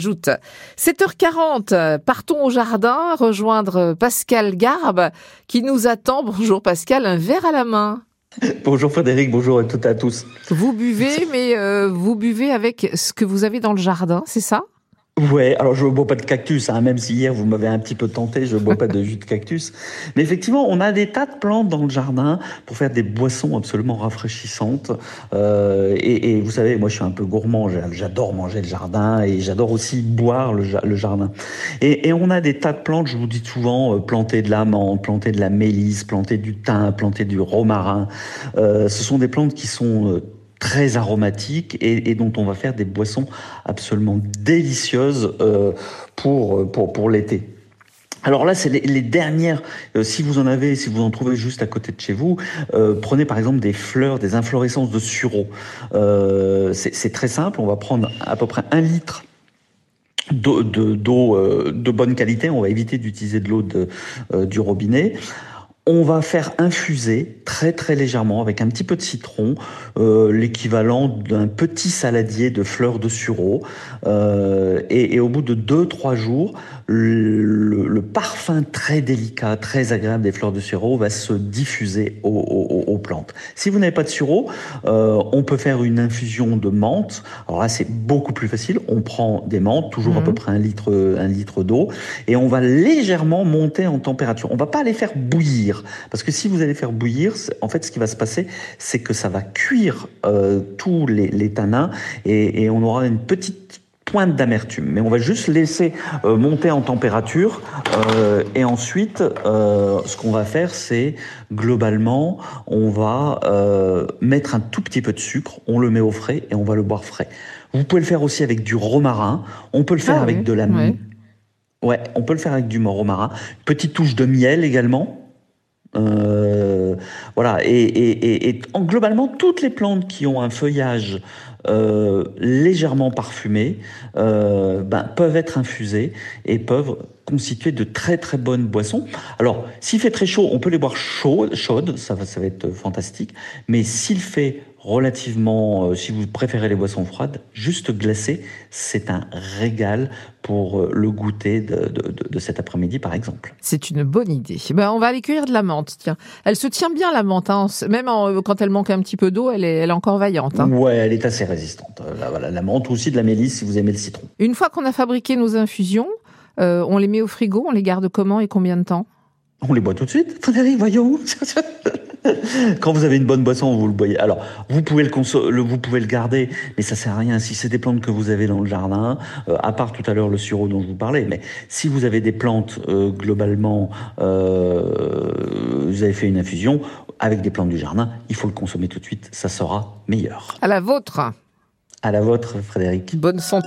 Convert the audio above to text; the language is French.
Ajoute 7h40, partons au jardin rejoindre Pascal Garbe qui nous attend. Bonjour Pascal, un verre à la main. Bonjour Frédéric, bonjour à toutes et à tous. Vous buvez, mais euh, vous buvez avec ce que vous avez dans le jardin, c'est ça? Ouais, alors je ne bois pas de cactus, hein, même si hier vous m'avez un petit peu tenté, je ne bois pas de jus de cactus. Mais effectivement, on a des tas de plantes dans le jardin pour faire des boissons absolument rafraîchissantes. Euh, et, et, vous savez, moi je suis un peu gourmand, j'adore manger le jardin et j'adore aussi boire le, le jardin. Et, et, on a des tas de plantes, je vous dis souvent, euh, planter de l'amande, planter de la mélisse, planter du thym, planter du romarin. Euh, ce sont des plantes qui sont euh, très aromatiques et, dont on va faire des boissons absolument délicieuses euh, pour, pour, pour l'été. Alors là, c'est les, dernières. Euh, si vous en avez, si vous en trouvez juste à côté de chez vous, euh, prenez par exemple des fleurs, des inflorescences de sureau. C'est très simple. On va prendre à peu près un litre d'eau de, de, de, bonne qualité. On va éviter d'utiliser de l'eau du robinet on va faire infuser très très légèrement avec un petit peu de citron, euh, l'équivalent d'un petit saladier de fleurs de sureau. Euh, et, et, au bout de 2-3 jours, le, le, parfum très délicat, très agréable des fleurs de sureau va se diffuser aux, aux, aux plantes. Si vous n'avez pas de sureau, euh, on peut faire une infusion de menthe. Alors là, c'est beaucoup plus facile. On prend des menthes, toujours mmh. à peu près un litre, un litre d'eau, et on va légèrement monter en température. On va pas les faire bouillir, parce que si vous allez faire bouillir, en fait, ce qui va se passer, c'est que ça va cuire euh, tous les, les tanins, et, et on aura une petite pointe d'amertume. Mais on va juste laisser euh, monter en température euh, et ensuite, euh, ce qu'on va faire, c'est globalement, on va mettre un tout petit peu de sucre, on le met au frais et on va le boire frais. Vous pouvez le faire aussi avec du romarin. On peut le faire ah, avec oui. de la ouais. ouais, on peut le faire avec du romarin. Petite touche de miel également. Euh, voilà, et, et, et, et en, globalement, toutes les plantes qui ont un feuillage euh, légèrement parfumé euh, ben, peuvent être infusées et peuvent constituer de très très bonnes boissons. Alors, s'il fait très chaud, on peut les boire chaudes, chaudes ça, va, ça va être fantastique. Mais s'il fait relativement, euh, si vous préférez les boissons froides, juste glacées, c'est un régal pour euh, le goûter de, de, de, de cet après-midi, par exemple. C'est une bonne idée. Ben, on va aller cueillir de la menthe. Tiens, elle se tient bien la menthe, hein. même en, quand elle manque un petit peu d'eau, elle est, elle est encore vaillante. Hein. Ouais, elle est assez résistante. La, menthe aussi de la mélisse si vous aimez le citron. Une fois qu'on a fabriqué nos infusions, euh, on les met au frigo, on les garde comment et combien de temps? On les boit tout de suite, Frédéric, voyons. Quand vous avez une bonne boisson, vous le boyez. Alors, vous pouvez le, le, vous pouvez le garder, mais ça sert à rien. Si c'est des plantes que vous avez dans le jardin, euh, à part tout à l'heure le sureau dont je vous parlais, mais si vous avez des plantes euh, globalement, euh, vous avez fait une infusion avec des plantes du jardin, il faut le consommer tout de suite. Ça sera meilleur. À la vôtre. À la vôtre, Frédéric. Bonne santé.